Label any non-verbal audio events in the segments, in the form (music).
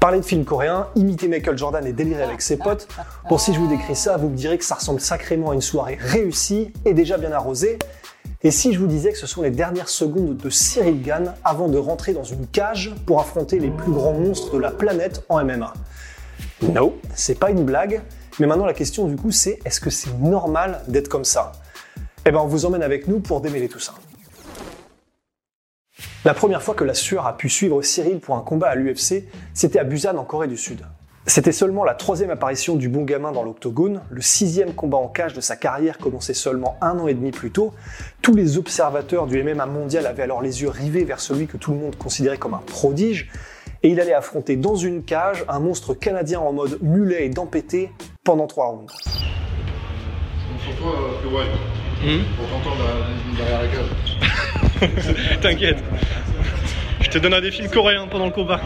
Parler de films coréens, imiter Michael Jordan et délirer avec ses potes. Bon, si je vous décris ça, vous me direz que ça ressemble sacrément à une soirée réussie et déjà bien arrosée. Et si je vous disais que ce sont les dernières secondes de Cyril Gann avant de rentrer dans une cage pour affronter les plus grands monstres de la planète en MMA Non, c'est pas une blague. Mais maintenant, la question du coup, c'est est-ce que c'est normal d'être comme ça? Eh ben, on vous emmène avec nous pour démêler tout ça. La première fois que la sueur a pu suivre Cyril pour un combat à l'UFC, c'était à Busan en Corée du Sud. C'était seulement la troisième apparition du bon gamin dans l'octogone, le sixième combat en cage de sa carrière commençait seulement un an et demi plus tôt. Tous les observateurs du MMA mondial avaient alors les yeux rivés vers celui que tout le monde considérait comme un prodige, et il allait affronter dans une cage un monstre canadien en mode mulet et dempêté pendant trois rounds. Toi, P1, pour t'entendre derrière la (laughs) cage. T'inquiète. Je te donne un défi coréen pendant le combat.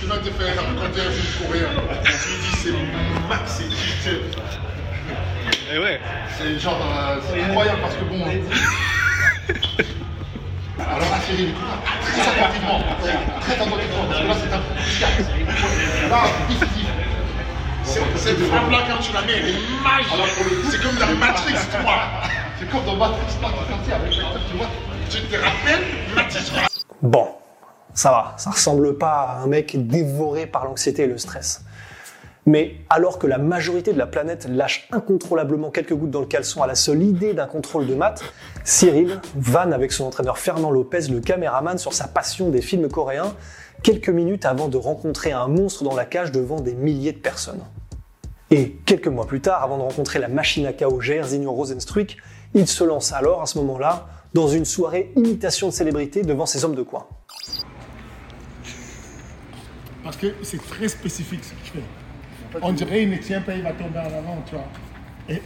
Tu vas te faire es un film coréen. Tu dis c'est max, c'est. Et ouais. C'est genre, euh, c'est incroyable parce que bon. Alors là, Cyril, très attentivement, très attentivement, parce que là, c'est un Là, c'est- cette frappe-là, quand tu la mets, elle est magique. C'est comme la Matrix, tu vois. C'est comme dans Matrix, là, tu es avec tu vois. Tu te rappelles Matrix Bon, ça va, ça ressemble pas à un mec dévoré par l'anxiété et le stress. Mais alors que la majorité de la planète lâche incontrôlablement quelques gouttes dans le caleçon à la seule idée d'un contrôle de maths, Cyril vanne avec son entraîneur Fernand Lopez, le caméraman, sur sa passion des films coréens, quelques minutes avant de rencontrer un monstre dans la cage devant des milliers de personnes. Et quelques mois plus tard, avant de rencontrer la machine à chaos Jairzinho Rosenstruik, il se lance alors, à ce moment-là, dans une soirée imitation de célébrité devant ses hommes de coin. Parce que c'est très spécifique ce que je fais. On dirait il ne tient pas, il va tomber en avant, tu vois. Et-.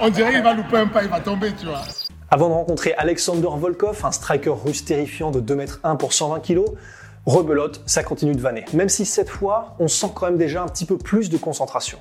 On dirait il va louper un pas, il va tomber, tu vois. Avant de rencontrer Alexander Volkov, un striker russe terrifiant de 2 m 1 pour 120 kg, rebelote, ça continue de vanner. Même si cette fois, on sent quand même déjà un petit peu plus de concentration.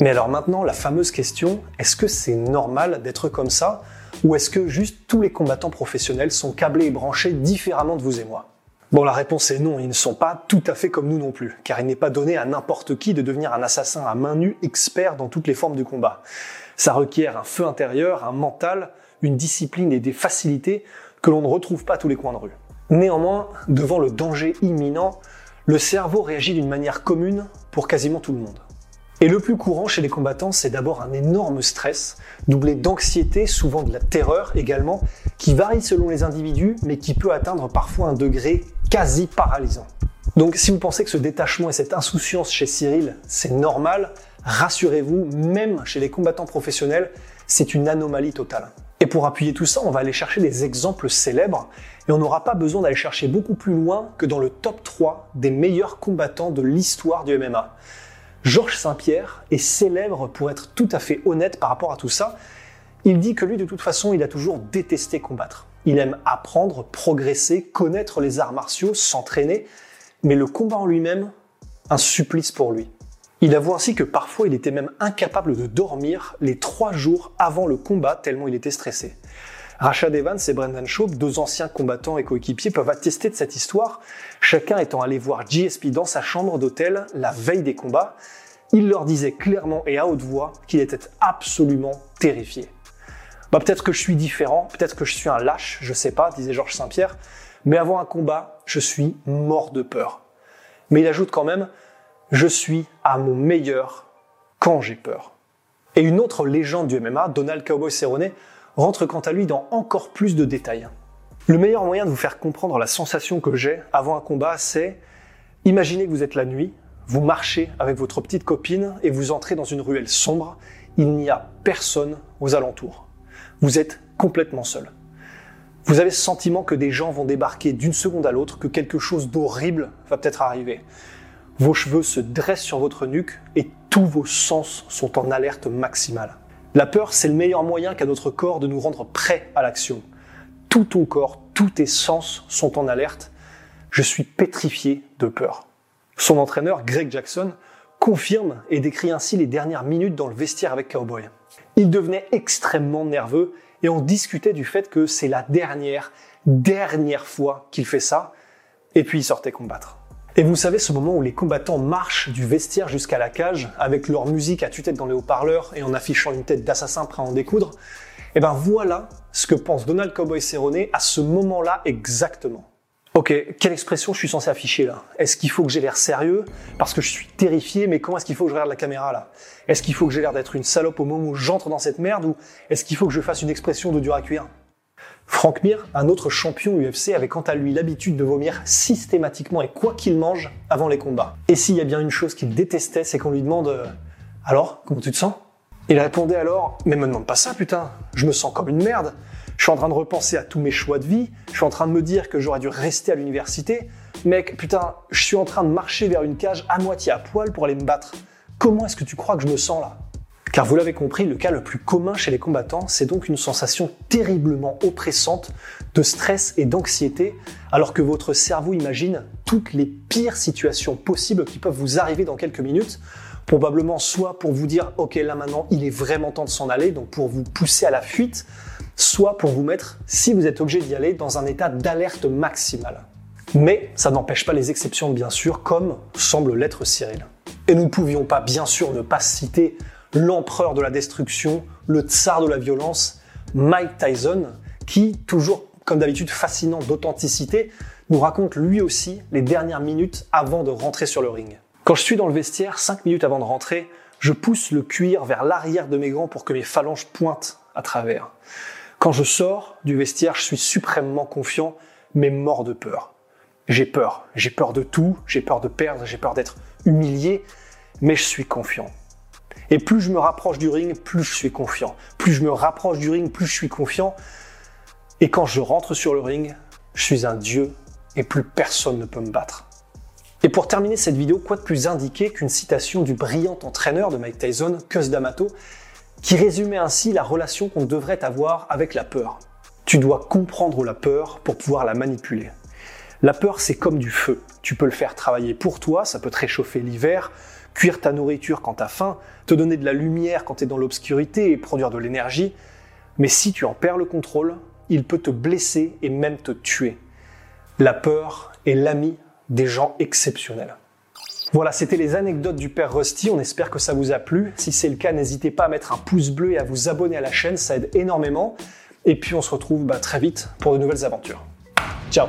Mais alors maintenant, la fameuse question, est-ce que c'est normal d'être comme ça Ou est-ce que juste tous les combattants professionnels sont câblés et branchés différemment de vous et moi? Bon, la réponse est non, ils ne sont pas tout à fait comme nous non plus, car il n'est pas donné à n'importe qui de devenir un assassin à main nue expert dans toutes les formes du combat. Ça requiert un feu intérieur, un mental, une discipline et des facilités que l'on ne retrouve pas tous les coins de rue. Néanmoins, devant le danger imminent, le cerveau réagit d'une manière commune pour quasiment tout le monde. Et le plus courant chez les combattants, c'est d'abord un énorme stress, doublé d'anxiété, souvent de la terreur également, qui varie selon les individus, mais qui peut atteindre parfois un degré quasi paralysant. Donc si vous pensez que ce détachement et cette insouciance chez Cyril, c'est normal, rassurez-vous, même chez les combattants professionnels, c'est une anomalie totale. Et pour appuyer tout ça, on va aller chercher des exemples célèbres, et on n'aura pas besoin d'aller chercher beaucoup plus loin que dans le top 3 des meilleurs combattants de l'histoire du MMA. Georges Saint-Pierre est célèbre pour être tout à fait honnête par rapport à tout ça. Il dit que lui, de toute façon, il a toujours détesté combattre. Il aime apprendre, progresser, connaître les arts martiaux, s'entraîner, mais le combat en lui-même, un supplice pour lui. Il avoue ainsi que parfois il était même incapable de dormir les trois jours avant le combat tellement il était stressé. Rashad Evans et Brendan Schaub, deux anciens combattants et coéquipiers, peuvent attester de cette histoire, chacun étant allé voir GSP dans sa chambre d'hôtel la veille des combats. Il leur disait clairement et à haute voix qu'il était absolument terrifié. Bah, peut-être que je suis différent, peut-être que je suis un lâche, je sais pas, disait Georges Saint-Pierre, mais avant un combat, je suis mort de peur. Mais il ajoute quand même, je suis à mon meilleur quand j'ai peur. Et une autre légende du MMA, Donald Cowboy Cerrone, rentre quant à lui dans encore plus de détails. Le meilleur moyen de vous faire comprendre la sensation que j'ai avant un combat, c'est imaginez que vous êtes la nuit, vous marchez avec votre petite copine et vous entrez dans une ruelle sombre, il n'y a personne aux alentours. Vous êtes complètement seul. Vous avez ce sentiment que des gens vont débarquer d'une seconde à l'autre, que quelque chose d'horrible va peut-être arriver. Vos cheveux se dressent sur votre nuque et tous vos sens sont en alerte maximale. La peur, c'est le meilleur moyen qu'a notre corps de nous rendre prêts à l'action. Tout ton corps, tous tes sens sont en alerte. Je suis pétrifié de peur. Son entraîneur, Greg Jackson, confirme et décrit ainsi les dernières minutes dans le vestiaire avec Cowboy. Il devenait extrêmement nerveux et on discutait du fait que c'est la dernière, dernière fois qu'il fait ça, et puis il sortait combattre. Et vous savez ce moment où les combattants marchent du vestiaire jusqu'à la cage avec leur musique à tue-tête dans les haut-parleurs et en affichant une tête d'assassin prêt à en découdre? Eh ben voilà ce que pense Donald Cowboy Cerrone à ce moment-là exactement. Ok, quelle expression je suis censé afficher là? Est-ce qu'il faut que j'ai l'air sérieux? Parce que je suis terrifié, mais comment est-ce qu'il faut que je regarde la caméra là? Est-ce qu'il faut que j'ai l'air d'être une salope au moment où j'entre dans cette merde? Ou est-ce qu'il faut que je fasse une expression de dur à cuire? Frank Mir, un autre champion UFC, avait quant à lui l'habitude de vomir systématiquement et quoi qu'il mange avant les combats. Et s'il y a bien une chose qu'il détestait, c'est qu'on lui demande euh, Alors, comment tu te sens? Il répondait alors Mais me demande pas ça, putain, je me sens comme une merde. Je suis en train de repenser à tous mes choix de vie, je suis en train de me dire que j'aurais dû rester à l'université. Mec, putain, je suis en train de marcher vers une cage à moitié à poil pour aller me battre. Comment est-ce que tu crois que je me sens là? Car vous l'avez compris, le cas le plus commun chez les combattants, c'est donc une sensation terriblement oppressante de stress et d'anxiété, alors que votre cerveau imagine toutes les pires situations possibles qui peuvent vous arriver dans quelques minutes, probablement soit pour vous dire ok là maintenant il est vraiment temps de s'en aller, donc pour vous pousser à la fuite, soit pour vous mettre, si vous êtes obligé d'y aller, dans un état d'alerte maximale. Mais ça n'empêche pas les exceptions bien sûr, comme semble l'être Cyril. Et nous ne pouvions pas bien sûr ne pas citer l'empereur de la destruction, le tsar de la violence, Mike Tyson, qui, toujours comme d'habitude fascinant d'authenticité, nous raconte lui aussi les dernières minutes avant de rentrer sur le ring. Quand je suis dans le vestiaire, 5 minutes avant de rentrer, je pousse le cuir vers l'arrière de mes gants pour que mes phalanges pointent à travers. Quand je sors du vestiaire, je suis suprêmement confiant, mais mort de peur. J'ai peur, j'ai peur de tout, j'ai peur de perdre, j'ai peur d'être humilié, mais je suis confiant. Et plus je me rapproche du ring, plus je suis confiant. Plus je me rapproche du ring, plus je suis confiant. Et quand je rentre sur le ring, je suis un dieu et plus personne ne peut me battre. Et pour terminer cette vidéo, quoi de plus indiqué qu'une citation du brillant entraîneur de Mike Tyson, Cus D'Amato, qui résumait ainsi la relation qu'on devrait avoir avec la peur. Tu dois comprendre la peur pour pouvoir la manipuler. La peur, c'est comme du feu. Tu peux le faire travailler pour toi, ça peut te réchauffer l'hiver, cuire ta nourriture quand tu as faim, te donner de la lumière quand tu es dans l'obscurité et produire de l'énergie. Mais si tu en perds le contrôle, il peut te blesser et même te tuer. La peur est l'ami des gens exceptionnels. Voilà, c'était les anecdotes du père Rusty. On espère que ça vous a plu. Si c'est le cas, n'hésitez pas à mettre un pouce bleu et à vous abonner à la chaîne, ça aide énormément. Et puis on se retrouve bah, très vite pour de nouvelles aventures. Ciao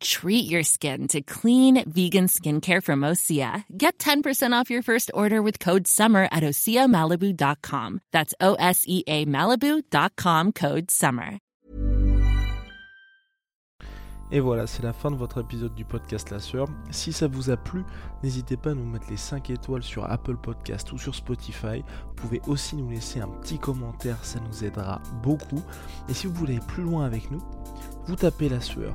Treat your skin to clean vegan skincare from Osea. Get 10% off your first order with code SUMMER at OseaMalibu.com. That's O S E A Malibu.com code SUMMER. Et voilà, c'est la fin de votre épisode du podcast La Sœur. Si ça vous a plu, n'hésitez pas à nous mettre les 5 étoiles sur Apple Podcast ou sur Spotify. Vous pouvez aussi nous laisser un petit commentaire, ça nous aidera beaucoup. Et si vous voulez aller plus loin avec nous, vous tapez La Sueur